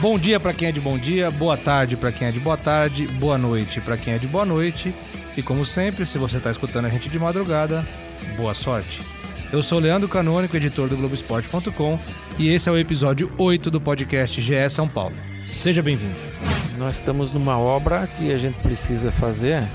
Bom dia para quem é de bom dia, boa tarde para quem é de boa tarde, boa noite para quem é de boa noite. E como sempre, se você está escutando a gente de madrugada, boa sorte. Eu sou Leandro Canônico, editor do Globoesporte.com, e esse é o episódio 8 do podcast GE São Paulo. Seja bem-vindo. Nós estamos numa obra que a gente precisa fazer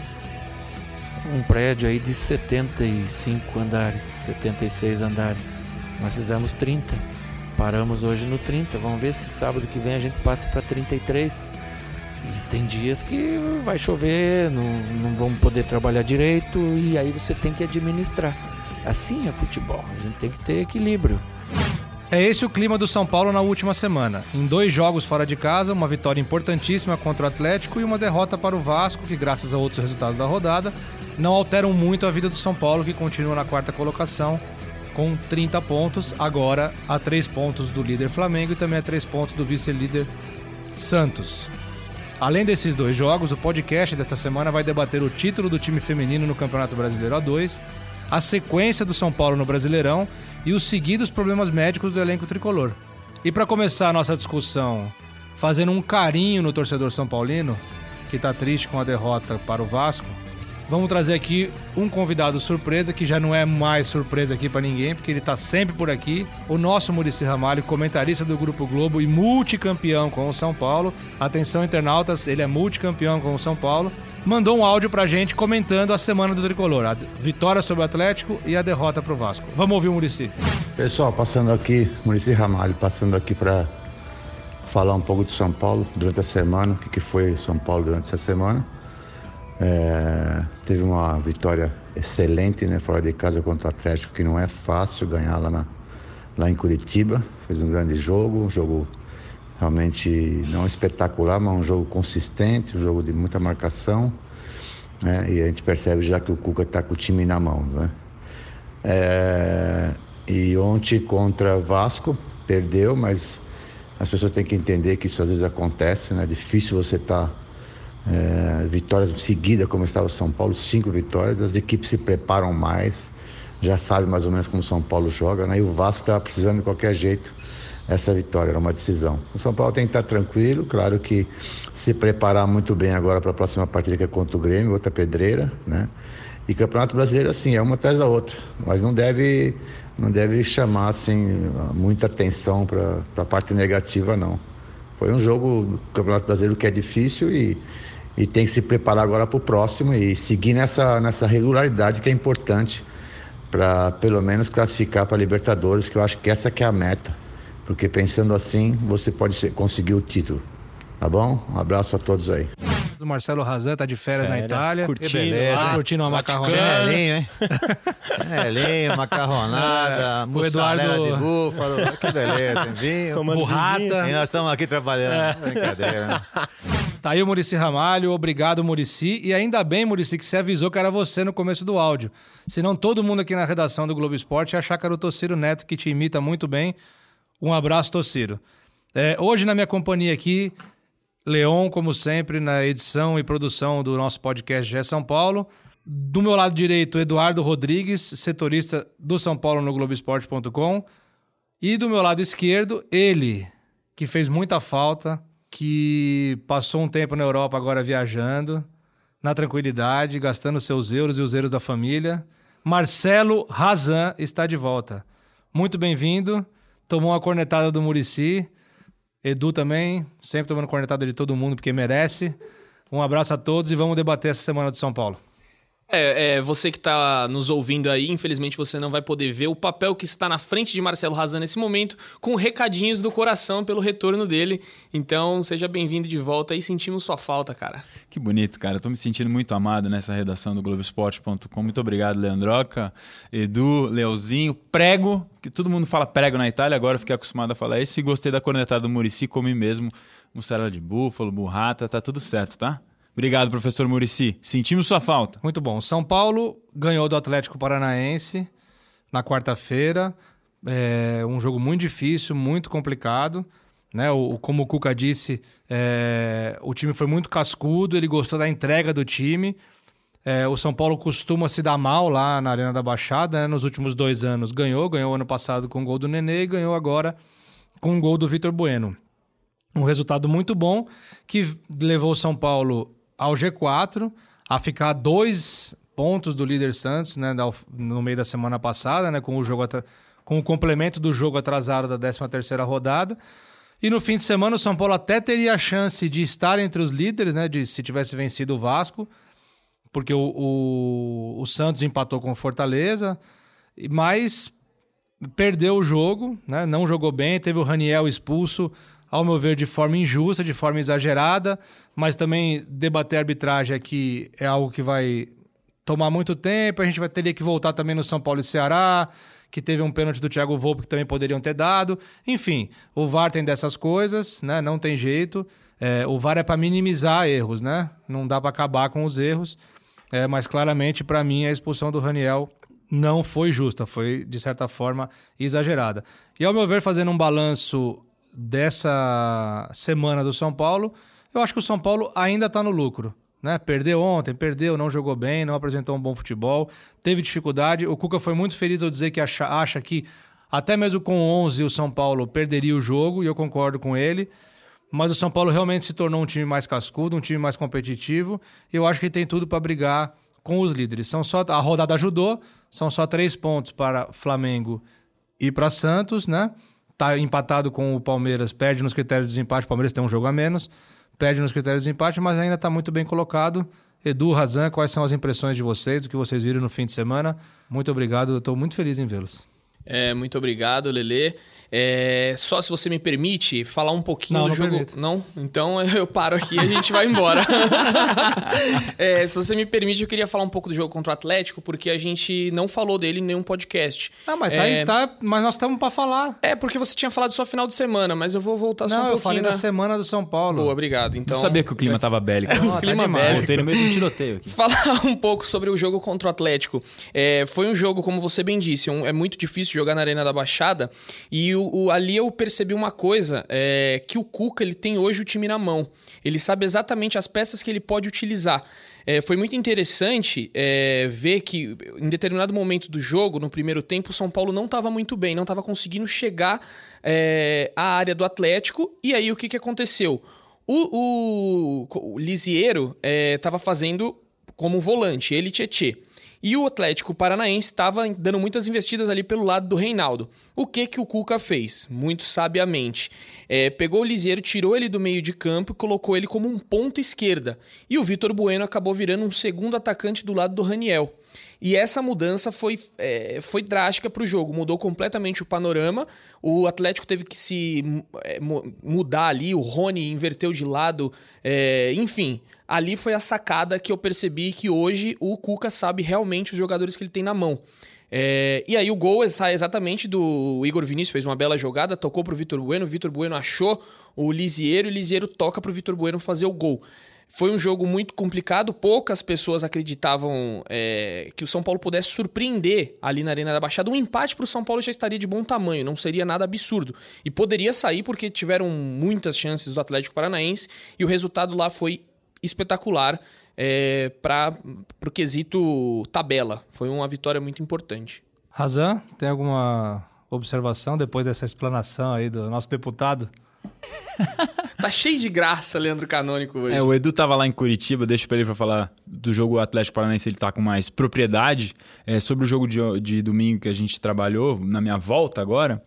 um prédio aí de 75 andares, 76 andares. Nós fizemos 30. Paramos hoje no 30. Vamos ver se sábado que vem a gente passa para 33. E tem dias que vai chover, não, não vamos poder trabalhar direito e aí você tem que administrar. Assim é futebol, a gente tem que ter equilíbrio. É esse o clima do São Paulo na última semana. Em dois jogos fora de casa, uma vitória importantíssima contra o Atlético e uma derrota para o Vasco, que, graças a outros resultados da rodada, não alteram muito a vida do São Paulo, que continua na quarta colocação com 30 pontos, agora a 3 pontos do líder Flamengo e também a 3 pontos do vice-líder Santos. Além desses dois jogos, o podcast desta semana vai debater o título do time feminino no Campeonato Brasileiro A2, a sequência do São Paulo no Brasileirão e os seguidos problemas médicos do elenco tricolor. E para começar a nossa discussão, fazendo um carinho no torcedor são paulino, que está triste com a derrota para o Vasco, Vamos trazer aqui um convidado surpresa, que já não é mais surpresa aqui para ninguém, porque ele está sempre por aqui. O nosso Murici Ramalho, comentarista do Grupo Globo e multicampeão com o São Paulo. Atenção, internautas, ele é multicampeão com o São Paulo. Mandou um áudio pra gente comentando a semana do Tricolor, a vitória sobre o Atlético e a derrota pro Vasco. Vamos ouvir o Murici. Pessoal, passando aqui, Murici Ramalho, passando aqui para falar um pouco de São Paulo durante a semana, o que, que foi São Paulo durante essa semana. É, teve uma vitória excelente né, fora de casa contra o Atlético, que não é fácil ganhar lá, na, lá em Curitiba. Fez um grande jogo, um jogo realmente não espetacular, mas um jogo consistente, um jogo de muita marcação. Né, e a gente percebe já que o Cuca está com o time na mão. Né? É, e ontem contra Vasco, perdeu, mas as pessoas têm que entender que isso às vezes acontece, né? É difícil você estar. Tá é, vitórias seguidas, como estava São Paulo, cinco vitórias. As equipes se preparam mais, já sabem mais ou menos como São Paulo joga, né? E o Vasco estava precisando de qualquer jeito essa vitória, era uma decisão. O São Paulo tem que estar tranquilo, claro que se preparar muito bem agora para a próxima partida que é contra o Grêmio, outra pedreira, né? E Campeonato Brasileiro, assim, é uma atrás da outra, mas não deve, não deve chamar, assim, muita atenção para a parte negativa, não. Foi um jogo do Campeonato Brasileiro que é difícil e e tem que se preparar agora para o próximo e seguir nessa, nessa regularidade que é importante para pelo menos classificar para Libertadores, que eu acho que essa que é a meta, porque pensando assim você pode conseguir o título. Tá bom? Um abraço a todos aí. O Marcelo Razan tá de férias, férias na Itália. Curtindo, beleza, lá, curtindo uma macarronada. Chinelinho, hein? Chinelinho, macarronada, o Eduardo de búfalo. Que beleza, hein? Vinho. Tomando burrata. E nós estamos aqui trabalhando. É. Brincadeira, né? Tá aí o Murici Ramalho, obrigado Murici. E ainda bem, Murici, que você avisou que era você no começo do áudio. Senão todo mundo aqui na redação do Globo Esporte ia achar que era o Tociro Neto, que te imita muito bem. Um abraço, Tociro. É, hoje na minha companhia aqui, Leon, como sempre, na edição e produção do nosso podcast Gé São Paulo. Do meu lado direito, Eduardo Rodrigues, setorista do São Paulo no Globoesporte.com. E do meu lado esquerdo, ele, que fez muita falta, que passou um tempo na Europa agora viajando, na tranquilidade, gastando seus euros e os euros da família. Marcelo Razan está de volta. Muito bem-vindo. Tomou uma cornetada do Murici. Edu também, sempre tomando cornetada de todo mundo porque merece. Um abraço a todos e vamos debater essa semana de São Paulo. É, é, você que está nos ouvindo aí, infelizmente você não vai poder ver o papel que está na frente de Marcelo Razan nesse momento, com recadinhos do coração pelo retorno dele. Então, seja bem-vindo de volta e sentimos sua falta, cara. Que bonito, cara. Estou me sentindo muito amado nessa redação do Globoesporte.com. Muito obrigado, Leandroca, Edu, Leozinho, prego, que todo mundo fala prego na Itália, agora eu fiquei acostumado a falar isso. E gostei da cornetada do Murici, comi mesmo, mussarela de búfalo, burrata, tá tudo certo, tá? Obrigado, professor Murici. Sentimos sua falta. Muito bom. São Paulo ganhou do Atlético Paranaense na quarta-feira. É um jogo muito difícil, muito complicado. Né? O, como o Cuca disse, é, o time foi muito cascudo, ele gostou da entrega do time. É, o São Paulo costuma se dar mal lá na Arena da Baixada, né? nos últimos dois anos ganhou, ganhou ano passado com o gol do Nenê e ganhou agora com o gol do Vitor Bueno. Um resultado muito bom que levou o São Paulo ao G4, a ficar dois pontos do líder Santos, né, no meio da semana passada, né, com o jogo com o complemento do jogo atrasado da 13 terceira rodada. E no fim de semana o São Paulo até teria a chance de estar entre os líderes, né, de se tivesse vencido o Vasco, porque o, o, o Santos empatou com o Fortaleza, mas perdeu o jogo, né, não jogou bem, teve o Raniel expulso, ao meu ver, de forma injusta, de forma exagerada, mas também debater arbitragem aqui é algo que vai tomar muito tempo, a gente vai ter que voltar também no São Paulo e Ceará, que teve um pênalti do Thiago Volpe que também poderiam ter dado. Enfim, o VAR tem dessas coisas, né? Não tem jeito. É, o VAR é para minimizar erros, né? Não dá para acabar com os erros. É, mas claramente, para mim, a expulsão do Raniel não foi justa, foi, de certa forma, exagerada. E ao meu ver, fazendo um balanço dessa semana do São Paulo, eu acho que o São Paulo ainda está no lucro. Né? Perdeu ontem, perdeu, não jogou bem, não apresentou um bom futebol, teve dificuldade. O Cuca foi muito feliz ao dizer que acha, acha que até mesmo com 11 o São Paulo perderia o jogo, e eu concordo com ele. Mas o São Paulo realmente se tornou um time mais cascudo, um time mais competitivo. E eu acho que tem tudo para brigar com os líderes. São só a rodada ajudou, são só três pontos para Flamengo e para Santos, né? Tá empatado com o Palmeiras, perde nos critérios de desempate. O Palmeiras tem um jogo a menos, perde nos critérios de desempate, mas ainda está muito bem colocado. Edu, Razan, quais são as impressões de vocês, do que vocês viram no fim de semana? Muito obrigado, estou muito feliz em vê-los. É, muito obrigado, Lele. É, só se você me permite falar um pouquinho não, do não jogo. Permito. Não? Então eu paro aqui e a gente vai embora. é, se você me permite, eu queria falar um pouco do jogo contra o Atlético, porque a gente não falou dele em nenhum podcast. Ah, mas tá é... aí, tá. Mas nós estamos para falar. É, porque você tinha falado só final de semana, mas eu vou voltar não, só um pouquinho. Eu falei na... da semana do São Paulo. Boa, obrigado. Então... Não sabia que o clima tava bélico. o clima tá bélico. Voltei no meio de um tiroteio aqui. Falar um pouco sobre o jogo contra o Atlético. É, foi um jogo, como você bem disse, um, é muito difícil jogar na Arena da Baixada. E o, o, ali eu percebi uma coisa, é, que o Cuca ele tem hoje o time na mão. Ele sabe exatamente as peças que ele pode utilizar. É, foi muito interessante é, ver que em determinado momento do jogo, no primeiro tempo, o São Paulo não estava muito bem, não estava conseguindo chegar é, à área do Atlético. E aí o que, que aconteceu? O, o, o estava fazendo como volante, ele Tietê. E o Atlético Paranaense estava dando muitas investidas ali pelo lado do Reinaldo. O que que o Cuca fez? Muito sabiamente. É, pegou o Liseiro, tirou ele do meio de campo e colocou ele como um ponto esquerda. E o Vitor Bueno acabou virando um segundo atacante do lado do Raniel. E essa mudança foi, é, foi drástica para o jogo, mudou completamente o panorama. O Atlético teve que se é, mudar ali, o Rony inverteu de lado, é, enfim. Ali foi a sacada que eu percebi que hoje o Cuca sabe realmente os jogadores que ele tem na mão. É, e aí o gol sai exatamente do Igor Vinícius, fez uma bela jogada, tocou pro Vitor Bueno, o Vitor Bueno achou o Lisiero e o Lisiero toca pro Vitor Bueno fazer o gol. Foi um jogo muito complicado, poucas pessoas acreditavam é, que o São Paulo pudesse surpreender ali na Arena da Baixada. Um empate para o São Paulo já estaria de bom tamanho, não seria nada absurdo. E poderia sair porque tiveram muitas chances do Atlético Paranaense e o resultado lá foi espetacular é, para o quesito tabela. Foi uma vitória muito importante. Razan, tem alguma observação depois dessa explanação aí do nosso deputado? tá cheio de graça, Leandro Canônico, hoje. É, o Edu tava lá em Curitiba, deixa pra ele pra falar do jogo Atlético Paranaense, ele tá com mais propriedade. É, sobre o jogo de, de domingo que a gente trabalhou, na minha volta agora,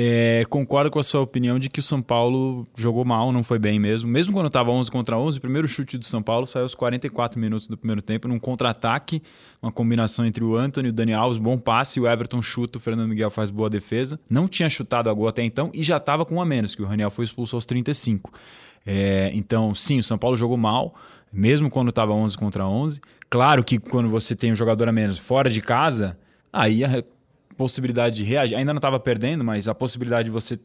é, concordo com a sua opinião de que o São Paulo jogou mal, não foi bem mesmo. Mesmo quando estava 11 contra 11, o primeiro chute do São Paulo saiu aos 44 minutos do primeiro tempo, num contra-ataque, uma combinação entre o Anthony e o Dani Alves, bom passe, o Everton chuta, o Fernando Miguel faz boa defesa. Não tinha chutado a gol até então e já estava com um a menos, que o Raniel foi expulso aos 35. É, então, sim, o São Paulo jogou mal, mesmo quando estava 11 contra 11. Claro que quando você tem um jogador a menos fora de casa, aí a possibilidade de reagir. Ainda não estava perdendo, mas a possibilidade de você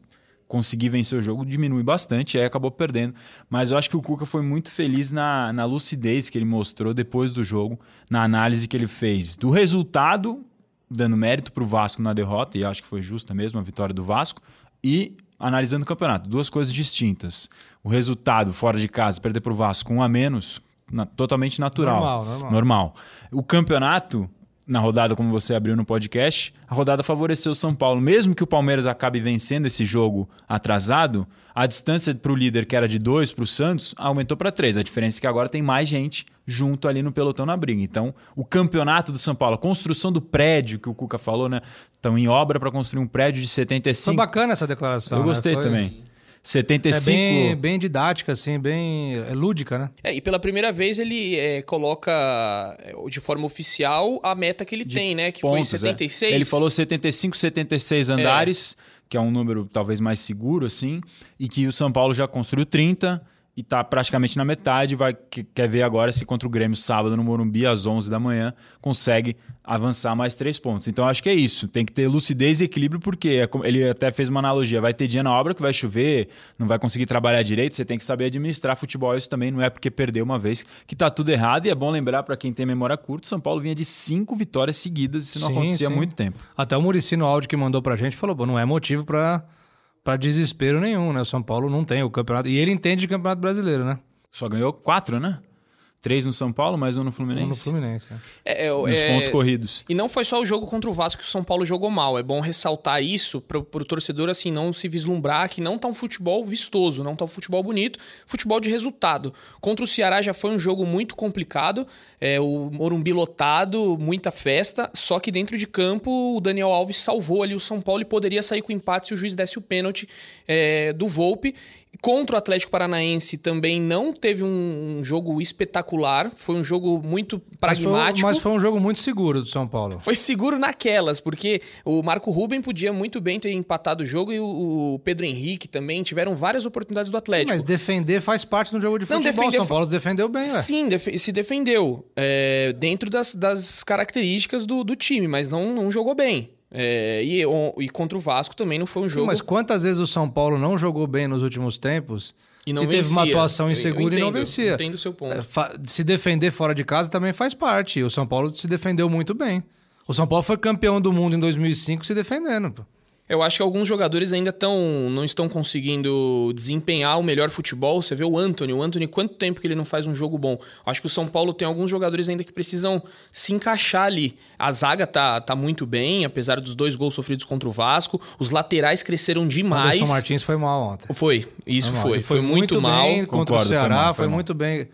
conseguir vencer o jogo diminui bastante, aí acabou perdendo. Mas eu acho que o Cuca foi muito feliz na, na lucidez que ele mostrou depois do jogo, na análise que ele fez do resultado, dando mérito para o Vasco na derrota, e acho que foi justa mesmo a vitória do Vasco, e analisando o campeonato. Duas coisas distintas. O resultado fora de casa, perder para o Vasco um a menos, na, totalmente natural. Normal, normal. normal. O campeonato na rodada, como você abriu no podcast, a rodada favoreceu o São Paulo. Mesmo que o Palmeiras acabe vencendo esse jogo atrasado, a distância para o líder, que era de dois para o Santos, aumentou para três. A diferença é que agora tem mais gente junto ali no pelotão na briga. Então, o campeonato do São Paulo, a construção do prédio que o Cuca falou, né? Estão em obra para construir um prédio de 75. Foi bacana essa declaração. Eu né? gostei Foi- também. 75. É bem, bem didática, assim, bem é lúdica, né? É, e pela primeira vez ele é, coloca é, de forma oficial a meta que ele tem, né? Que pontos, foi é. 76. Ele falou 75, 76 andares, que é um número talvez mais seguro, assim, e que o São Paulo já construiu 30 e tá praticamente na metade. Vai, que- quer ver agora se contra o Grêmio sábado no Morumbi, às 11 da manhã, consegue avançar mais três pontos. Então acho que é isso. Tem que ter lucidez e equilíbrio, porque é ele até fez uma analogia. Vai ter dia na obra que vai chover, não vai conseguir trabalhar direito, você tem que saber administrar futebol. Isso também não é porque perdeu uma vez que tá tudo errado. E é bom lembrar para quem tem memória curta, São Paulo vinha de cinco vitórias seguidas, isso não Sim, acontecia há sim. muito tempo. Até o Murici no áudio que mandou pra gente falou, não é motivo pra, pra desespero nenhum, né? O São Paulo não tem o campeonato. E ele entende de campeonato brasileiro, né? Só ganhou quatro, né? Três no São Paulo, mais um no Fluminense. Um no Fluminense. é. É, é, Nos é, pontos corridos. E não foi só o jogo contra o Vasco que o São Paulo jogou mal. É bom ressaltar isso pro, pro torcedor, assim, não se vislumbrar que não tá um futebol vistoso, não tá um futebol bonito, futebol de resultado. Contra o Ceará já foi um jogo muito complicado, é, o Morumbi lotado, muita festa, só que dentro de campo o Daniel Alves salvou ali o São Paulo e poderia sair com empate se o juiz desse o pênalti é, do Volpe. Contra o Atlético Paranaense também não teve um, um jogo espetacular, foi um jogo muito Mas foi, pragmático. mas foi um jogo muito seguro do São Paulo. Foi seguro naquelas, porque o Marco Ruben podia muito bem ter empatado o jogo e o o Pedro Henrique também tiveram várias oportunidades do Sim, Atlético. mas defender faz parte do jogo de Não, futebol. defender São Paulo se defendeu bem, ué. Sim, defe- se defendeu é, dentro das, das características do, do time, mas não, não jogou bem. É, e, e contra o Vasco também não foi um Sim, jogo. mas quantas vezes o São Paulo não jogou bem nos últimos tempos e não e teve uma atuação Eu- eu insegura e não entendo, vencia? Entendo o seu ponto. É, se defender fora de casa também faz parte. E o São Paulo se defendeu muito bem. O São Paulo foi campeão do mundo em 2005 se defendendo. pô. Eu acho que alguns jogadores ainda tão, não estão conseguindo desempenhar o melhor futebol. Você vê o Anthony. O Anthony, quanto tempo que ele não faz um jogo bom? Acho que o São Paulo tem alguns jogadores ainda que precisam se encaixar ali. A zaga tá, tá muito bem, apesar dos dois gols sofridos contra o Vasco. Os laterais cresceram O demais. Anderson Martins foi mal ontem. Foi, isso mal. foi. Ele Foi, muito, mal. bem contra Concordo, o foi Ceará, mal, foi, foi mal. muito bem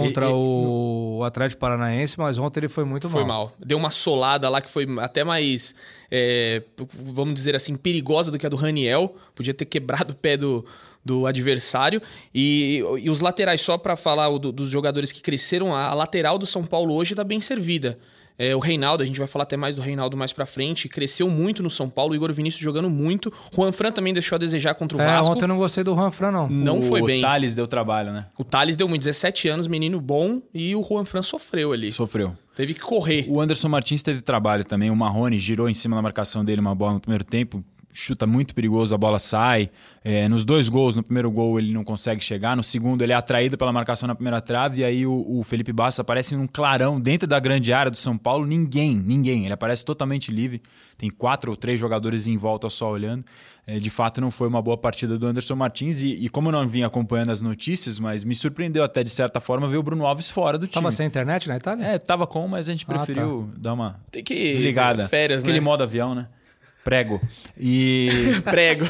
contra E- o Atlético Paranaense, mas ontem ele foi muito Foi mal. mal. Deu uma solada lá que foi até mais, é, vamos dizer assim, perigosa do que a do Raniel. Podia ter quebrado o pé do, do adversário. E, e os laterais, só para falar do- dos jogadores que cresceram, a, lateral do São Paulo hoje tá bem servida. É, o Reinaldo, a gente vai falar até mais do Reinaldo mais pra frente, cresceu muito no São Paulo. O Igor Vinícius jogando muito. Juan Fran também deixou a desejar contra o É, Vasco. ontem eu não gostei do Ranfran, não. Não o foi bem. Thales deu trabalho, né? O Thales deu muito, 17 anos, menino bom, e o Juan Fran sofreu ali. Sofreu. Teve que correr. O Anderson Martins teve trabalho também. O Marrone girou em cima da marcação dele uma bola no primeiro tempo. Chuta muito perigoso, a bola sai. É, nos dois gols, no primeiro gol ele não consegue chegar. No segundo, ele é atraído pela marcação na primeira trave. E aí o, o Felipe Bastos aparece num clarão dentro da grande área do São Paulo. Ninguém, ninguém. Ele aparece totalmente livre. Tem quatro ou três jogadores em volta só olhando. É, de fato, não foi uma boa partida do Anderson Martins. E, e como eu não vim acompanhando as notícias, mas me surpreendeu até de certa forma ver o Bruno Alves fora do time. Tava sem internet na Itália? É, tava com, mas a gente Ah, preferiu dar uma Tem que desligada. Férias, Aquele né? modo avião, né? Prego. E, Prego.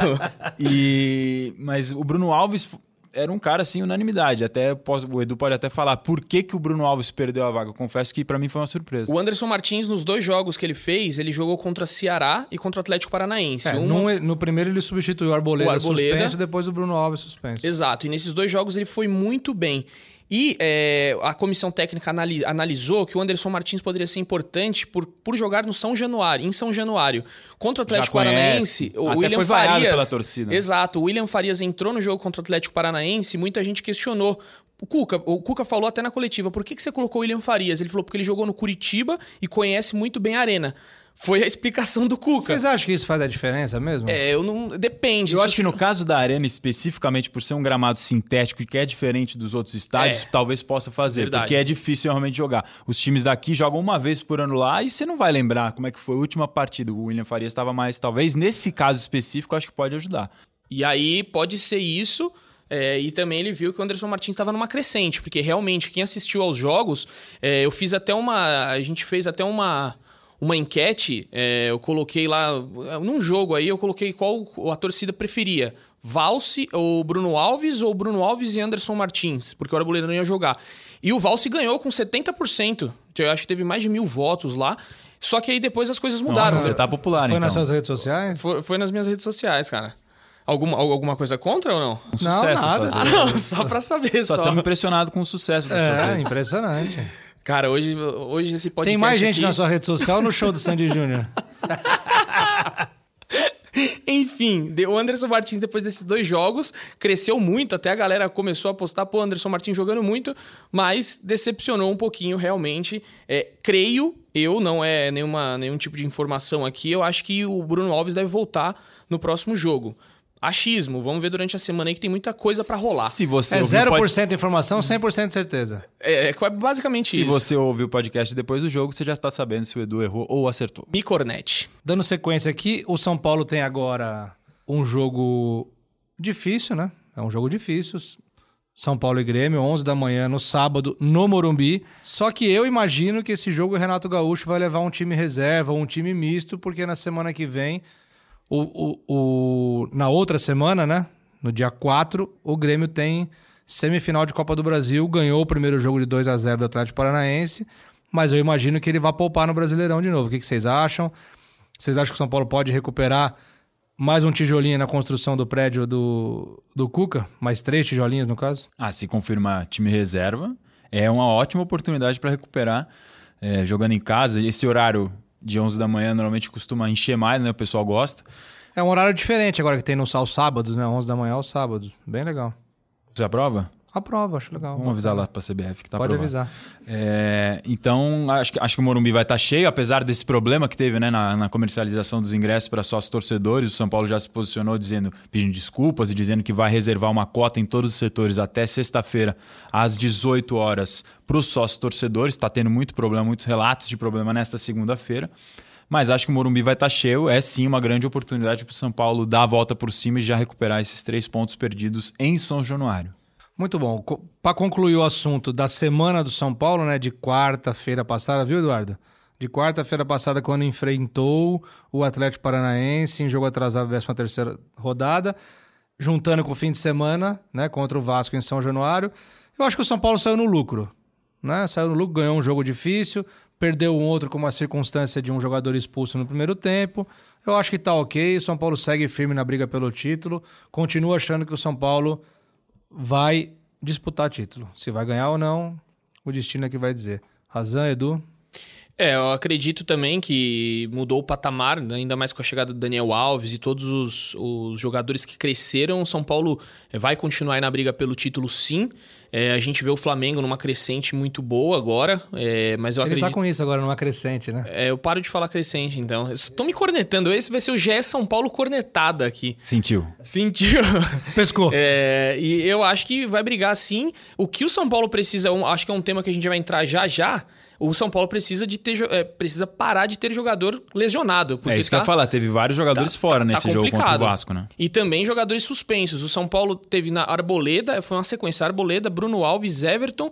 e mas o Bruno Alves era um cara assim unanimidade. Até posso- o Edu pode até falar por que, que o Bruno Alves perdeu a vaga. Eu confesso que pra mim foi uma surpresa. O Anderson Martins, nos dois jogos que ele fez, ele jogou contra Ceará e contra o Atlético Paranaense. É, Um- num- no primeiro ele substituiu o Arboleda, O Arboleda. suspenso, depois o Bruno Alves suspenso. Exato, e nesses dois jogos ele foi muito bem. E é, a comissão técnica anali- analisou que o Anderson Martins poderia ser importante por, por jogar no São Januário, em São Januário. Contra o Atlético. Paranaense, o Até William foi Farias. pela torcida. Exato, o William Farias entrou no jogo contra o Atlético Paranaense e muita gente questionou. O Cuca, o Cuca falou até na coletiva, por que, que você colocou o William Farias? Ele falou porque ele jogou no Curitiba e conhece muito bem a arena. Foi a explicação do Cuca. Vocês acham que isso faz a diferença mesmo? É, eu não. Depende. Eu acho que no caso da Arena, especificamente por ser um gramado sintético e que é diferente dos outros estádios, É. talvez possa fazer, Verdade. porque é difícil realmente jogar. Os times daqui jogam uma vez por ano lá e você não vai lembrar como é que foi a última partida. O William Farias estava mais, talvez nesse caso específico, acho que pode ajudar. E aí pode ser isso. É, e também ele viu que o Anderson Martins estava numa crescente, porque realmente quem assistiu aos jogos, é, eu fiz até uma. A gente fez até uma uma enquete, é, eu coloquei lá, num jogo aí, eu coloquei qual a torcida preferia. Valse ou Bruno Alves ou Bruno Alves e Anderson Martins, porque o Arboleda não ia jogar. E o Valse ganhou com 70%. Eu acho que teve mais de mil votos lá. Só que aí depois as coisas mudaram. Nossa, você tá popular, Foi então. nas suas redes sociais? Foi, foi nas minhas redes sociais, cara. Alguma, alguma coisa contra ou não? Um sucesso nada. fazer. Ah, não, só pra saber Só só. estamos impressionados com o sucesso das suas É, redes. impressionante. Cara, hoje, hoje esse podcast Tem mais gente aqui... na sua rede social no show do Sandy Júnior? Enfim, o Anderson Martins, depois desses dois jogos, cresceu muito. Até a galera começou a apostar, pô, Anderson Martins jogando muito, mas decepcionou um pouquinho, realmente. É, creio, eu, não é nenhuma, nenhum tipo de informação aqui, eu acho que o Bruno Alves deve voltar no próximo jogo. Achismo, vamos ver durante a semana aí que tem muita coisa pra rolar. Se você É ouviu o 0% pod- informação, 100% certeza. É, é basicamente Se isso. você ouviu o podcast depois do jogo, você já está sabendo se o Edu errou ou acertou. Micornet. Dando sequência aqui, o São Paulo tem agora um jogo difícil, né? É um jogo difícil. São Paulo e Grêmio, 11 da manhã no sábado, no Morumbi. Só que eu imagino que esse jogo o Renato Gaúcho vai levar um time reserva, um time misto, porque na semana que vem, o, o, na outra semana, né? No dia 4, o Grêmio tem semifinal de Copa do Brasil, ganhou o primeiro jogo de 2 a 0 do Atlético Paranaense, mas eu imagino que ele vai poupar no Brasileirão de novo. O que, que vocês acham? Vocês acham que o São Paulo pode recuperar mais um tijolinho na construção do prédio do, do Cuca? Mais três tijolinhos, no caso? Ah, se confirmar time reserva, é uma ótima oportunidade para recuperar é, jogando em casa. Esse horário de 11 da manhã normalmente costuma encher mais, né? O pessoal gosta. É um horário diferente agora que tem nos aos sábados, né? 11 da manhã aos sábados. Bem legal. Você aprova? Aprova, acho legal. Vamos avisar lá para a CBF que tá Pode aprovado. avisar. É, então, acho que, acho que o Morumbi vai estar cheio, apesar desse problema que teve né, na, na comercialização dos ingressos para sócios torcedores. O São Paulo já se posicionou dizendo, pedindo desculpas e dizendo que vai reservar uma cota em todos os setores até sexta-feira, às 18 horas, para os sócios torcedores. Está tendo muito problema, muitos relatos de problema nesta segunda-feira. Mas acho que o Morumbi vai estar cheio. É sim uma grande oportunidade para o São Paulo dar a volta por cima e já recuperar esses três pontos perdidos em São Januário. Muito bom. Para concluir o assunto da semana do São Paulo, né? De quarta-feira passada, viu, Eduardo? De quarta-feira passada, quando enfrentou o Atlético Paranaense em jogo atrasado da 13 terceira rodada, juntando com o fim de semana, né? Contra o Vasco em São Januário. Eu acho que o São Paulo saiu no lucro. Né? Saiu no lucro, ganhou um jogo difícil, perdeu um outro com uma circunstância de um jogador expulso no primeiro tempo. Eu acho que tá ok. O São Paulo segue firme na briga pelo título. Continuo achando que o São Paulo vai disputar título. Se vai ganhar ou não, o destino é que vai dizer. Razão, Edu? É, eu acredito também que mudou o patamar, né, ainda mais com a chegada do Daniel Alves e todos os, os jogadores que cresceram. São Paulo vai continuar na briga pelo título, sim. É, a gente vê o Flamengo numa crescente muito boa agora, é, mas eu Ele acredito. tá com isso agora numa crescente, né? É, eu paro de falar crescente, então. Estou me cornetando. Esse vai ser o GE São Paulo cornetada aqui. Sentiu? Sentiu? Pescou. É, e eu acho que vai brigar sim. O que o São Paulo precisa, um- acho que é um tema que a gente vai entrar já já. O São Paulo precisa de ter, é, precisa parar de ter jogador lesionado. Porque é isso que eu tá- ia falar. Teve vários jogadores tá- fora tá nesse jogo contra o complicado. Vasco, né? E também jogadores suspensos. O São Paulo teve na Arboleda, foi uma sequência Arboleda, Bruno Alves, Everton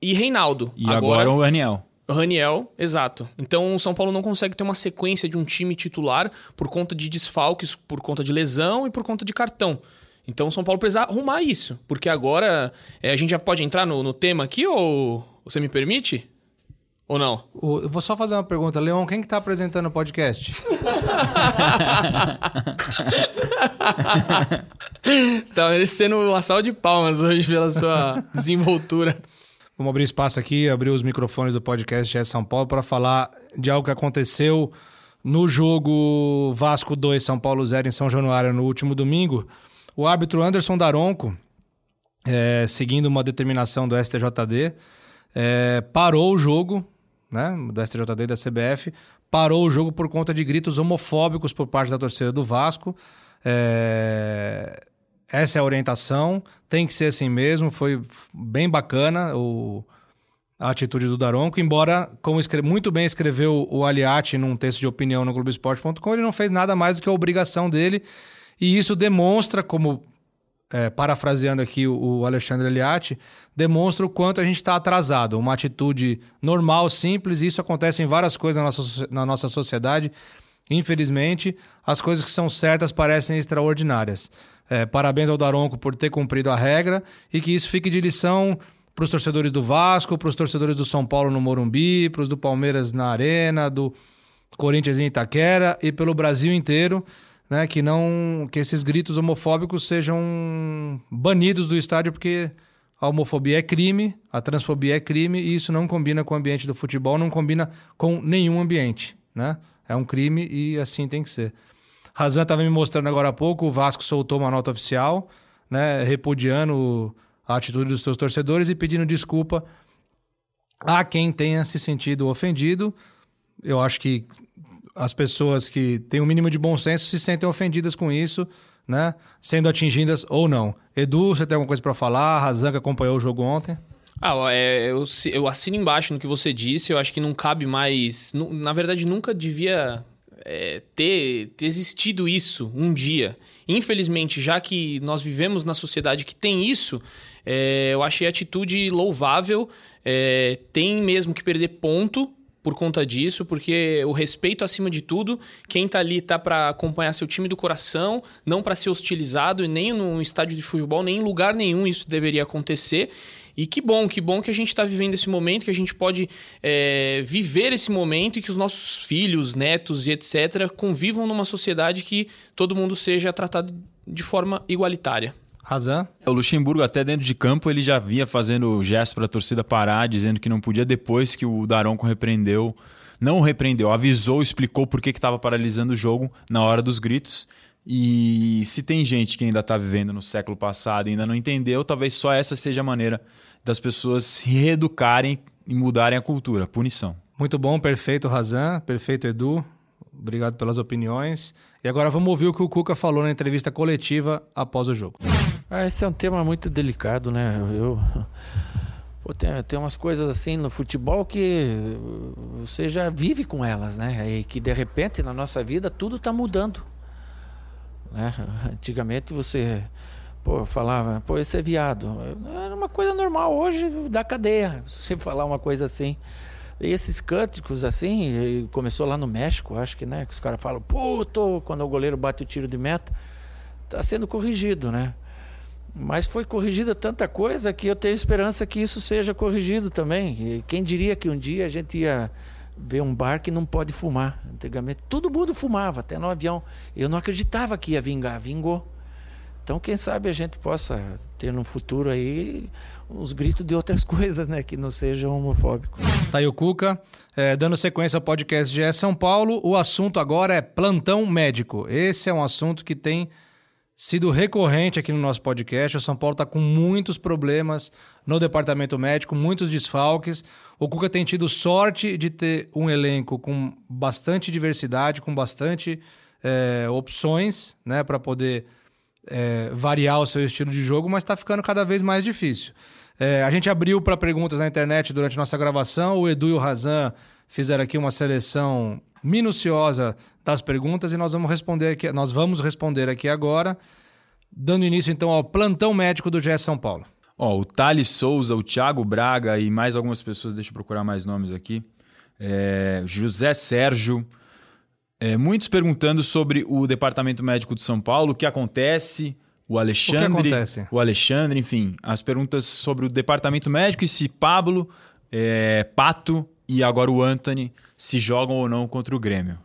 e Reinaldo. E agora, o Daniel. Raniel, exato. Então o São Paulo não consegue ter uma sequência de um time titular por conta de desfalques, por conta de lesão e por conta de cartão. Então o São Paulo precisa arrumar isso. Porque agora é, a gente já pode entrar no, no tema aqui ou você me permite? Ou não? O- eu vou só fazer uma pergunta. Leon, quem que tá apresentando o podcast? Você tá merecendo uma salva de palmas hoje pela sua desenvoltura. Vamos abrir espaço aqui, abrir os microfones do podcast GE São Paulo para falar de algo que aconteceu no jogo Vasco 2, São Paulo 0 em São Januário no último domingo. O árbitro Anderson Daronco, é, seguindo uma determinação do STJD, é, parou o jogo, né, do STJD e da CBF, parou o jogo por conta de gritos homofóbicos por parte da torcida do Vasco. É, essa é a orientação, tem que ser assim mesmo, foi bem bacana o, a atitude do Daronco, embora, como escre- muito bem escreveu o Aliati num texto de opinião no Globoesporte.com, ele não fez nada mais do que a obrigação dele, e isso demonstra, como é, parafraseando aqui o, Alexandre Eliatti, demonstra o quanto a gente está atrasado. Uma atitude normal, simples, e isso acontece em várias coisas na nossa, na nossa sociedade. Infelizmente, as coisas que são certas parecem extraordinárias. É, parabéns ao Daronco por ter cumprido a regra e que isso fique de lição para os torcedores do Vasco, para os torcedores do São Paulo no Morumbi, para os do Palmeiras na Arena, do Corinthians em Itaquera e pelo Brasil inteiro, né, que não que esses gritos homofóbicos sejam banidos do estádio porque a homofobia é crime, a transfobia é crime e isso não combina com o ambiente do futebol, não combina com nenhum ambiente, né? É um crime e assim tem que ser. Razan estava me mostrando agora há pouco, o Vasco soltou uma nota oficial, né, repudiando a atitude dos seus torcedores e pedindo desculpa a quem tenha se sentido ofendido. Eu acho que as pessoas que têm o um mínimo de bom senso se sentem ofendidas com isso, né? Sendo atingidas ou não. Edu, você tem alguma coisa para falar? Razan que acompanhou o jogo ontem. Ah, é, eu, eu assino embaixo no que você disse. Eu acho que não cabe mais. Na verdade, nunca devia é, ter, ter existido isso um dia. Infelizmente, já que nós vivemos na sociedade que tem isso, é, eu achei a atitude louvável. É, tem mesmo que perder ponto por conta disso, porque o respeito acima de tudo, quem tá ali tá para acompanhar seu time do coração, não para ser hostilizado, e nem no estádio de futebol, nem em lugar nenhum isso deveria acontecer. E que bom, que bom que a gente está vivendo esse momento, que a gente pode é, viver esse momento e que os nossos filhos, netos e etc. convivam numa sociedade que todo mundo seja tratado de forma igualitária. Razão. O Luxemburgo, até dentro de campo, ele já vinha fazendo gesto para a torcida parar, dizendo que não podia, depois que o Daronco repreendeu. Não repreendeu, avisou, explicou por que estava paralisando o jogo na hora dos gritos. E se tem gente que ainda está vivendo no século passado e ainda não entendeu, talvez só essa seja a maneira das pessoas se reeducarem e mudarem a cultura, punição. Muito bom, perfeito, Razan, perfeito, Edu. Obrigado pelas opiniões. E agora vamos ouvir o que o Cuca falou na entrevista coletiva após o jogo. Ah, esse é um tema muito delicado, né? Eu, pô, tem, tem umas coisas assim no futebol que você já vive com elas, né? E que de repente na nossa vida tudo está mudando. Né? Antigamente você pô, falava, pô, esse é viado. Era uma coisa normal. Hoje, da cadeia, você falar uma coisa assim. E esses cânticos, assim, começou lá no México, acho que, né? Que os caras falam, puto, quando o goleiro bate o tiro de meta. Está sendo corrigido, né? Mas foi corrigida tanta coisa que eu tenho esperança que isso seja corrigido também. E quem diria que um dia a gente ia ver um bar que não pode fumar. Antigamente todo mundo fumava, até no avião. Eu não acreditava que ia vingar, vingou. Então, quem sabe a gente possa ter no futuro aí uns gritos de outras coisas, né? Que não sejam homofóbicos. Tá aí o Cuca. É, dando sequência ao podcast de São Paulo, o assunto agora é plantão médico. Esse é um assunto que tem sido recorrente aqui no nosso podcast. O São Paulo está com muitos problemas no departamento médico, muitos desfalques. O Cuca tem tido sorte de ter um elenco com bastante diversidade, com bastante é, opções né, para poder é, variar o seu estilo de jogo, mas está ficando cada vez mais difícil. É, a gente abriu para perguntas na internet durante nossa gravação. O Edu e o Razan fizeram aqui uma seleção minuciosa das perguntas e nós vamos responder aqui, nós vamos responder aqui agora, dando início então ao plantão médico do GE São Paulo. Ó, o Thales Souza, o Thiago Braga e mais algumas pessoas, deixa eu procurar mais nomes aqui. É, José Sérgio. É, muitos perguntando sobre o Departamento Médico de São Paulo, o que acontece, o Alexandre. O, que acontece? o Alexandre, enfim, as perguntas sobre o Departamento Médico e se Pablo, é, Pato e agora o Anthony se jogam ou não contra o Grêmio.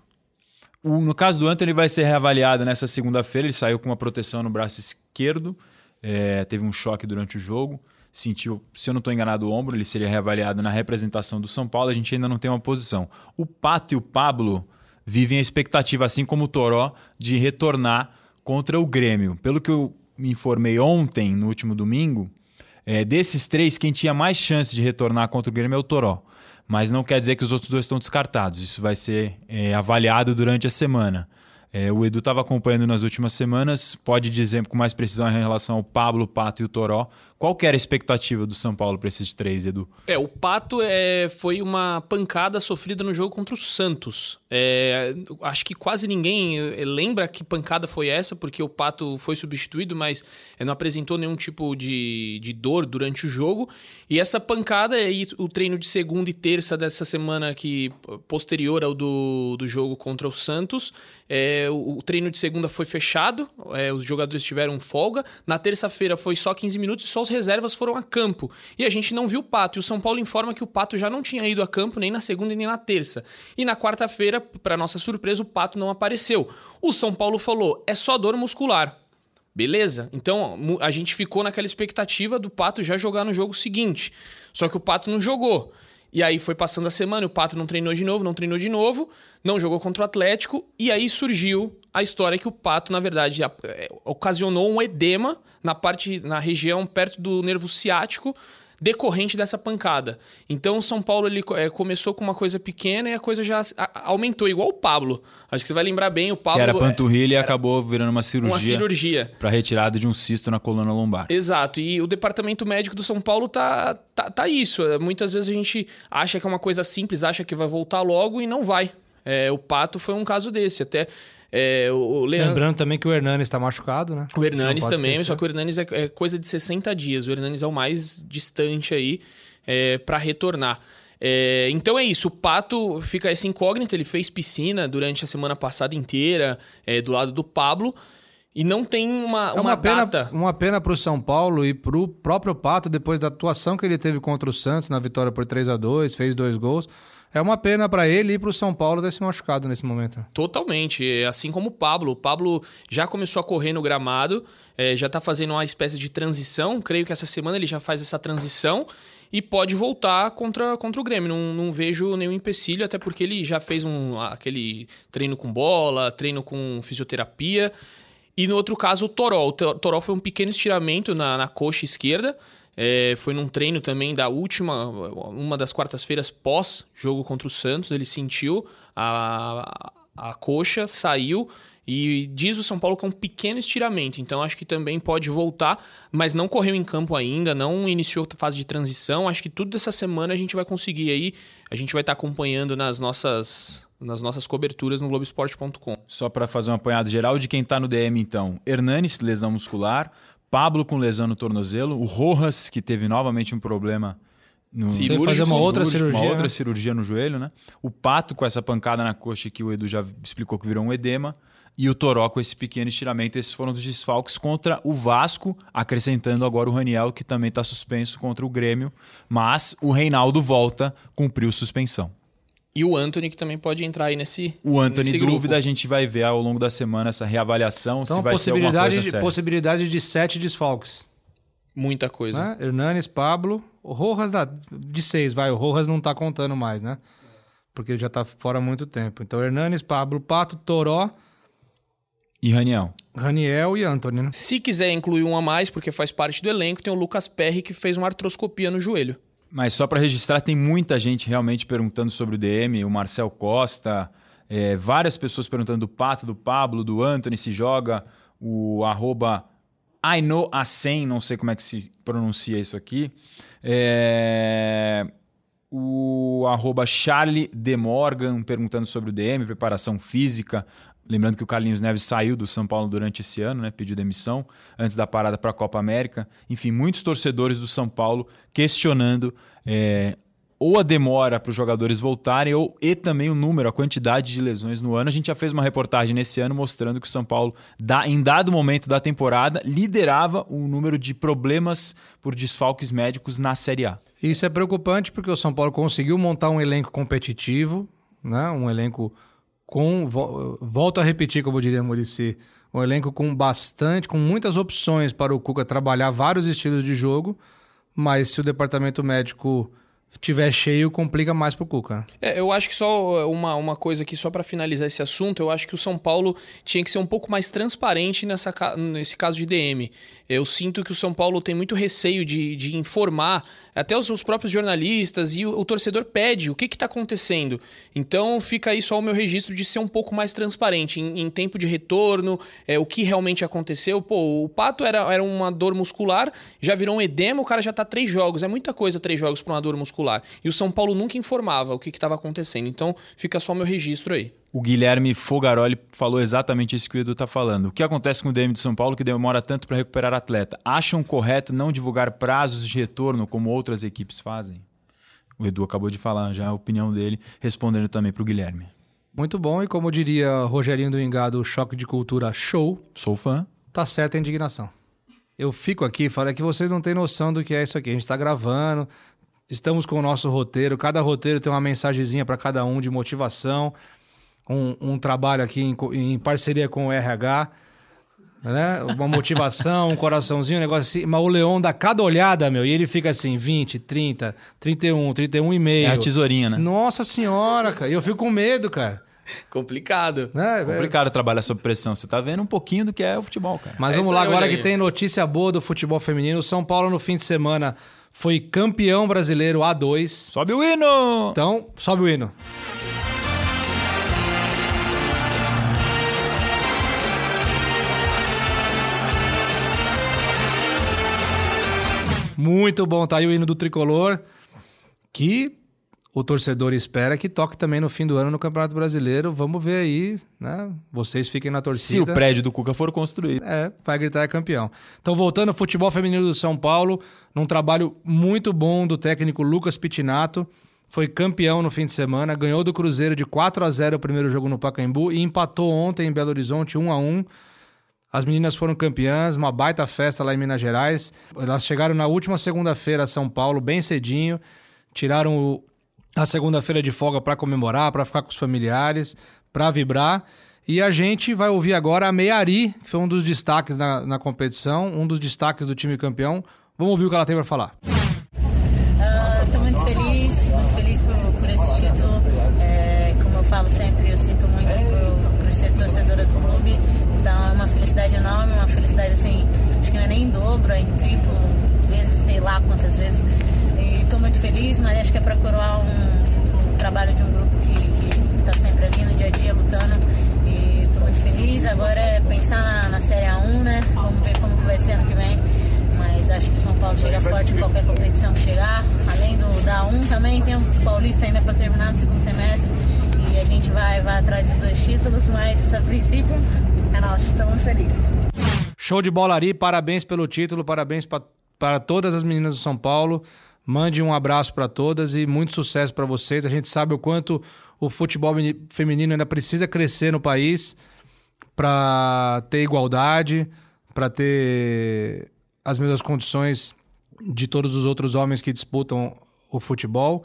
No caso do Anthony, ele vai ser reavaliado nessa segunda-feira. Ele saiu com uma proteção no braço esquerdo, é, teve um choque durante o jogo, sentiu, se eu não estou enganado, o ombro. Ele seria reavaliado na representação do São Paulo. A gente ainda não tem uma posição. O Pato e o Pablo vivem a expectativa, assim como o Toró, de retornar contra o Grêmio. Pelo que eu me informei ontem, no último domingo, é, desses três, quem tinha mais chance de retornar contra o Grêmio é o Toró mas não quer dizer que os outros dois estão descartados. Isso vai ser é, avaliado durante a semana. É, o Edu estava acompanhando nas últimas semanas, pode dizer com mais precisão em relação ao Pablo, Pato e o Toró, Qual que era a expectativa do São Paulo para esses três, Edu? É, o Pato é, foi uma pancada sofrida no jogo contra o Santos. É, acho que quase ninguém eh, lembra que pancada foi essa, porque o Pato foi substituído, mas eh, não apresentou nenhum tipo de, de dor durante o jogo. E essa pancada é o treino de segunda e terça dessa semana que posterior ao do, do jogo contra o Santos. É, o, o, treino de segunda foi fechado, é, os jogadores tiveram folga. Na terça-feira foi só 15 minutos e só os reservas foram a campo. E a gente não viu o Pato. E o São Paulo informa que o Pato já não tinha ido a campo nem na segunda nem na terça. E na quarta-feira, para nossa surpresa, o Pato não apareceu. O São Paulo falou: é só dor muscular. Beleza? Então a gente ficou naquela expectativa do Pato já jogar no jogo seguinte. Só que o Pato não jogou. E aí foi passando a semana, o Pato não treinou de novo, não treinou de novo, não jogou contra o Atlético, e aí surgiu a história que o Pato, na verdade, é, ocasionou um edema na parte, na região perto do nervo ciático, decorrente dessa pancada. Então o São Paulo ele é, começou com uma coisa pequena e a coisa já aumentou, igual o Pablo. Acho que você vai lembrar bem, o Pablo. Que era panturrilha e acabou virando uma cirurgia. Uma cirurgia. Para retirada de um cisto na coluna lombar. Exato. E o departamento médico do São Paulo tá, tá, tá isso. Muitas vezes a gente acha que é uma coisa simples, acha que vai voltar logo e não vai. É, o Pato foi um caso desse. Até é, o Leandro... Lembrando também que o Hernanes está machucado, né? O Hernanes também, esquecer. só que o Hernanes é, é, coisa de 60 dias. O Hernanes é o mais distante aí é, para retornar. É, então é isso, o Pato fica essa incógnita, ele fez piscina durante a semana passada inteira, é, do lado do Pablo, e não tem uma, é uma, uma pena, data. Uma pena para o São Paulo e para o próprio Pato, depois da atuação que ele teve contra o Santos na vitória por 3 a 2 fez dois gols. É uma pena para ele e para o São Paulo ter se machucado nesse momento. Totalmente. Assim como o Pablo. O Pablo já começou a correr no gramado, é, já está fazendo uma espécie de transição. Creio que essa semana ele já faz essa transição e pode voltar contra, contra o Grêmio. Não, não vejo nenhum empecilho, até porque ele já fez um, aquele treino com bola, treino com fisioterapia. E no outro caso, o Toró. O Toró foi um pequeno estiramento na, na coxa esquerda. É, foi num treino também da última, uma das quartas-feiras pós-jogo contra o Santos. Ele sentiu a, a coxa, saiu e diz o São Paulo que é um pequeno estiramento. Então acho que também pode voltar, mas não correu em campo ainda, não iniciou a fase de transição. Acho que tudo dessa semana a gente vai conseguir aí. A gente vai estar acompanhando nas nossas nas nossas coberturas no Globoesporte.com. Só para fazer um apanhado geral de quem está no DM, então. Hernanes, lesão muscular. Pablo com lesão no tornozelo, o Rojas, que teve novamente um problema no cirúrgico, fazer uma outra cirurgia, uma outra né? cirurgia no joelho, né? O Pato com essa pancada na coxa que o Edu já explicou que virou um edema e o Toró com esse pequeno estiramento. Esses foram os desfalques contra o Vasco, acrescentando agora o Raniel, que também está suspenso contra o Grêmio, mas o Reinaldo volta, cumpriu suspensão. E o Anthony, que também pode entrar aí nesse. O Anthony, nesse dúvida, grupo. a gente vai ver ao longo da semana essa reavaliação, então, se vai possibilidade ser alguma coisa de, Possibilidade de sete desfalques. Muita coisa. Né? Hernanes, Pablo. O Rojas dá de seis, vai. O Rojas não tá contando mais, né? Porque ele já tá fora há muito tempo. Então, Hernanes, Pablo, Pato, Toró. E Raniel. Raniel e Anthony, né? Se quiser incluir um a mais, porque faz parte do elenco, tem o Lucas Perry, que fez uma artroscopia no joelho. Mas só para registrar, tem muita gente realmente perguntando sobre o DM, o Marcel Costa, é, várias pessoas perguntando do Pato, do Pablo, do Anthony se joga, o arroba I know a 100, não sei como é que se pronuncia isso aqui. É, o arroba Charlie De Morgan perguntando sobre o DM, preparação física. Lembrando que o Carlinhos Neves saiu do São Paulo durante esse ano, né? pediu demissão antes da parada para a Copa América. Enfim, muitos torcedores do São Paulo questionando é, ou a demora para os jogadores voltarem ou e também o número, a quantidade de lesões no ano. A gente já fez uma reportagem nesse ano mostrando que o São Paulo, em dado momento da temporada, liderava o número de problemas por desfalques médicos na Série A. Isso é preocupante porque o São Paulo conseguiu montar um elenco competitivo, né? um elenco com volto a repetir, como diria Murici, um elenco com bastante, com muitas opções para o Cuca trabalhar vários estilos de jogo, mas se o departamento médico tiver cheio, complica mais pro Cuca. né? É, eu acho que só uma, uma coisa aqui, só para finalizar esse assunto, eu acho que o São Paulo tinha que ser um pouco mais transparente nessa, nesse caso de DM. Eu sinto que o São Paulo tem muito receio de, de informar, até os, os próprios jornalistas, e o, o torcedor pede o que está acontecendo. Então fica aí só o meu registro de ser um pouco mais transparente em, em tempo de retorno, é, o que realmente aconteceu. Pô, o Pato era, era uma dor muscular, já virou um edema, o cara já tá três jogos. É muita coisa três jogos para uma dor muscular. E o São Paulo nunca informava o que estava acontecendo. Então fica só meu registro aí. O Guilherme Fogaroli falou exatamente isso que o Edu tá falando. O que acontece com o DM de São Paulo que demora tanto para recuperar atleta? Acham correto não divulgar prazos de retorno como outras equipes fazem? O Edu acabou de falar já a opinião dele, respondendo também para o Guilherme. Muito bom, e como diria Rogerinho do Engado, choque de cultura show, Sou fã. tá certa a indignação. Eu fico aqui, falo é que vocês não têm noção do que é isso aqui. A gente tá gravando, estamos com o nosso roteiro, cada roteiro tem uma mensagenzinha para cada um de motivação, um, um trabalho aqui em, em parceria com o RH, né? Uma motivação, um coraçãozinho, um negócio assim. Mas o Leão dá cada olhada, meu, e ele fica assim, 20, 30, 31, 31 e meio. É a tesourinha, né? Nossa senhora, cara. E eu fico com medo, cara. Complicado. Né? Complicado trabalhar sob pressão. Você tá vendo um pouquinho do que é o futebol, cara. Mas É vamos lá, agora que tem notícia boa do futebol feminino. O São Paulo, no fim de semana, foi campeão brasileiro A2. Sobe o hino! Então, sobe o hino. Muito bom, tá aí o hino do tricolor, que o torcedor espera que toque também no fim do ano no Campeonato Brasileiro. Vamos ver aí, né? Vocês fiquem na Se torcida. o prédio do Cuca for construído. É, vai gritar é campeão. Então, voltando ao futebol feminino do São Paulo, num trabalho muito bom do técnico Lucas Pitinato, foi campeão no fim de semana, ganhou do Cruzeiro de 4 a 0 o primeiro jogo no Pacaembu e empatou ontem em Belo Horizonte 1 a 1. As meninas foram campeãs, uma baita festa lá em Minas Gerais. Elas chegaram na última segunda-feira a São Paulo, bem cedinho, tiraram o- a segunda-feira de folga para comemorar, para ficar com os familiares, para vibrar. E a gente vai ouvir agora a Meiari, que foi um dos destaques na, na competição, um dos destaques do time campeão. Vamos ouvir o que ela tem para falar. Mas acho que é para coroar um, um trabalho de um grupo que está sempre ali no dia a dia lutando. E estou muito feliz. Agora é pensar na, na Série A1, né? Vamos ver como que vai ser ano que vem mas acho que o São Paulo chega forte em qualquer competição que chegar. Além do da 1 também tem o Paulista ainda para terminar no segundo semestre e a gente vai, vai atrás dos dois títulos, mas a princípio é nosso, estamos felizes. Show de bola Ari, parabéns pelo título, parabéns pa- para todas as meninas do São Paulo. Mande um abraço para todas e muito sucesso para vocês. A gente sabe o quanto o futebol feminino ainda precisa crescer no país para ter igualdade, para ter as mesmas condições de todos os outros homens que disputam o futebol.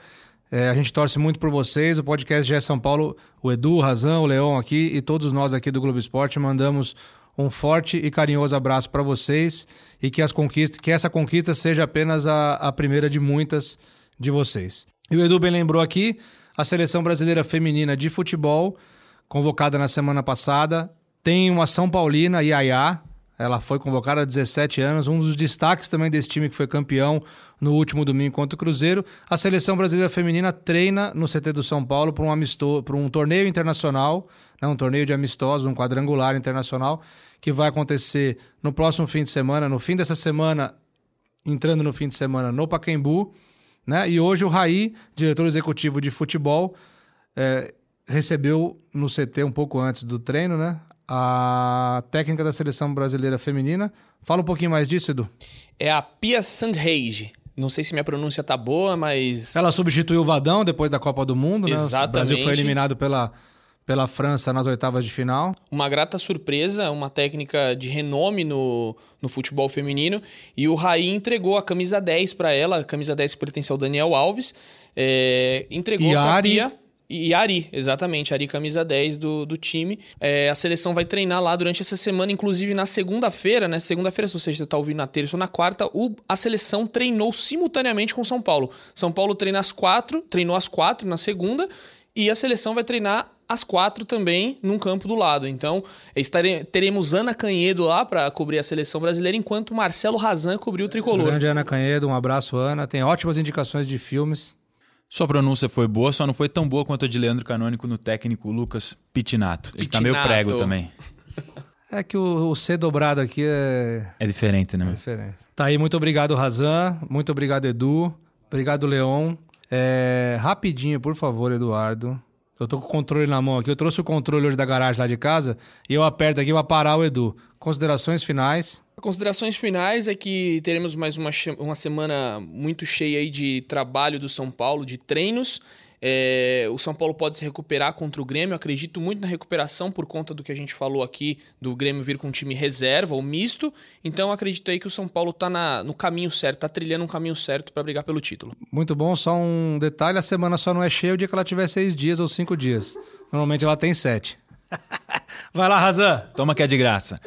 É, a gente torce muito por vocês. O podcast GE São Paulo, o Edu, o Razão, o Leão aqui e todos nós aqui do Globo Esporte mandamos um forte e carinhoso abraço para vocês e que, as conquistas, que essa conquista seja apenas a, a primeira de muitas de vocês. E o Edu bem lembrou aqui, a seleção brasileira feminina de futebol, convocada na semana passada, tem uma São Paulina, Iaiá, ela foi convocada há 17 anos, um dos destaques também desse time que foi campeão no último domingo contra o Cruzeiro. A seleção brasileira feminina treina no CT do São Paulo para um, amisto... para um torneio internacional, né, um torneio de amistosos, um quadrangular internacional, que vai acontecer no próximo fim de semana, no fim dessa semana, entrando no fim de semana no Pacaembu. Né? E hoje o Raí, diretor executivo de futebol, é, recebeu no CT um pouco antes do treino, né? A técnica da seleção brasileira feminina. Fala um pouquinho mais disso, Edu. É a Pia Sandhage. Não sei se minha pronúncia tá boa, mas Ela substituiu o Vadão depois da Copa do Mundo, né? O Exatamente. Brasil foi eliminado pela, pela França nas oitavas de final. uma grata surpresa, uma técnica de renome no, no futebol feminino. E o Raí entregou a camisa 10 para ela, a camisa 10 que pertence ao Daniel Alves. É, entregou para Yari, Pia. E Ari, exatamente, Ari camisa 10 do, do time. É, a seleção vai treinar lá durante essa semana, inclusive na segunda-feira, né? Segunda-feira, se você está ouvindo na terça ou na quarta, o, a seleção treinou simultaneamente com São Paulo. São Paulo treina às quatro, treinou às quatro na segunda, e a seleção vai treinar às quatro também num campo do lado. Então, estare, teremos Ana Canhedo lá para cobrir a seleção brasileira, enquanto Marcelo Razan cobriu o tricolor. Grande Ana Canhedo, um abraço, Ana. Tem ótimas indicações de filmes. Sua pronúncia foi boa, só não foi tão boa quanto a de Leandro Canônico no técnico Lucas Pitinato. Ele tá meio prego também. É que o, o C dobrado aqui é. É diferente, né? É diferente. Tá aí, muito obrigado, Razan. Muito obrigado, Edu. Obrigado, Leon. É, rapidinho, por favor, Eduardo. Eu tô com o controle na mão aqui. Eu trouxe o controle hoje da garagem lá de casa e eu aperto aqui para parar o Edu. Considerações finais. Considerações finais é que teremos mais uma, uma semana muito cheia aí de trabalho do São Paulo, de treinos. É, o São Paulo pode se recuperar contra o Grêmio. acredito muito na recuperação por conta do que a gente falou aqui, do Grêmio vir com um time reserva ou misto. Então acredito aí que o São Paulo está no caminho certo, está trilhando um caminho certo para brigar pelo título. Muito bom. Só um detalhe: a semana só não é cheia o dia que ela tiver seis dias ou cinco dias. Normalmente ela tem sete. Vai lá, Razan. Toma que é de graça.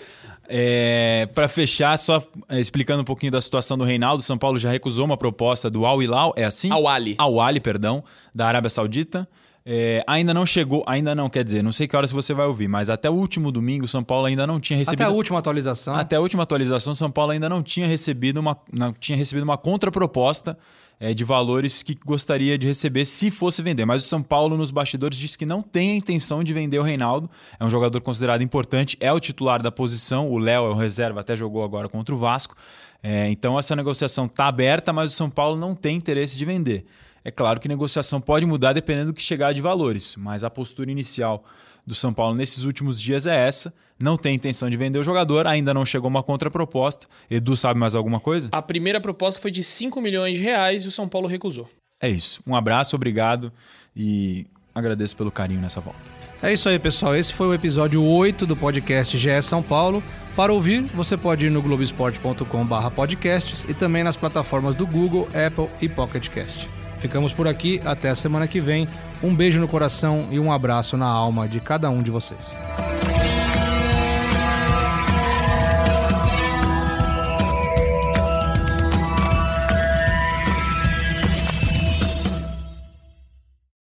É, para fechar, só é, explicando um pouquinho da situação do Reinaldo, São Paulo já recusou uma proposta do Al Hilal, é assim? Al Ali. Al Ali, perdão, da Arábia Saudita. É, ainda não chegou, ainda não, quer dizer, não sei que horas você vai ouvir, mas até o último domingo, São Paulo ainda não tinha recebido. Até a última atualização. Até a última atualização, São Paulo ainda não tinha recebido uma, não tinha recebido uma contraproposta é, de valores que gostaria de receber se fosse vender. Mas o São Paulo, nos bastidores, disse que não tem a intenção de vender o Reinaldo. É um jogador considerado importante, é o titular da posição. O Léo é o reserva, até jogou agora contra o Vasco. É, então essa negociação está aberta, mas o São Paulo não tem interesse de vender. É claro que negociação pode mudar dependendo do que chegar de valores, mas a postura inicial do São Paulo nesses últimos dias é essa não tem intenção de vender o jogador, ainda não chegou uma contraproposta. Edu sabe mais alguma coisa? A primeira proposta foi de 5 milhões de reais e o São Paulo recusou. É isso. Um abraço, obrigado e agradeço pelo carinho nessa volta. É isso aí, pessoal. Esse foi o episódio 8 do podcast GE São Paulo. Para ouvir, você pode ir no globesport.com/podcasts e também nas plataformas do Google, Apple e Pocket Cast. Ficamos por aqui, até a semana que vem. Um beijo no coração e um abraço na alma de cada um de vocês.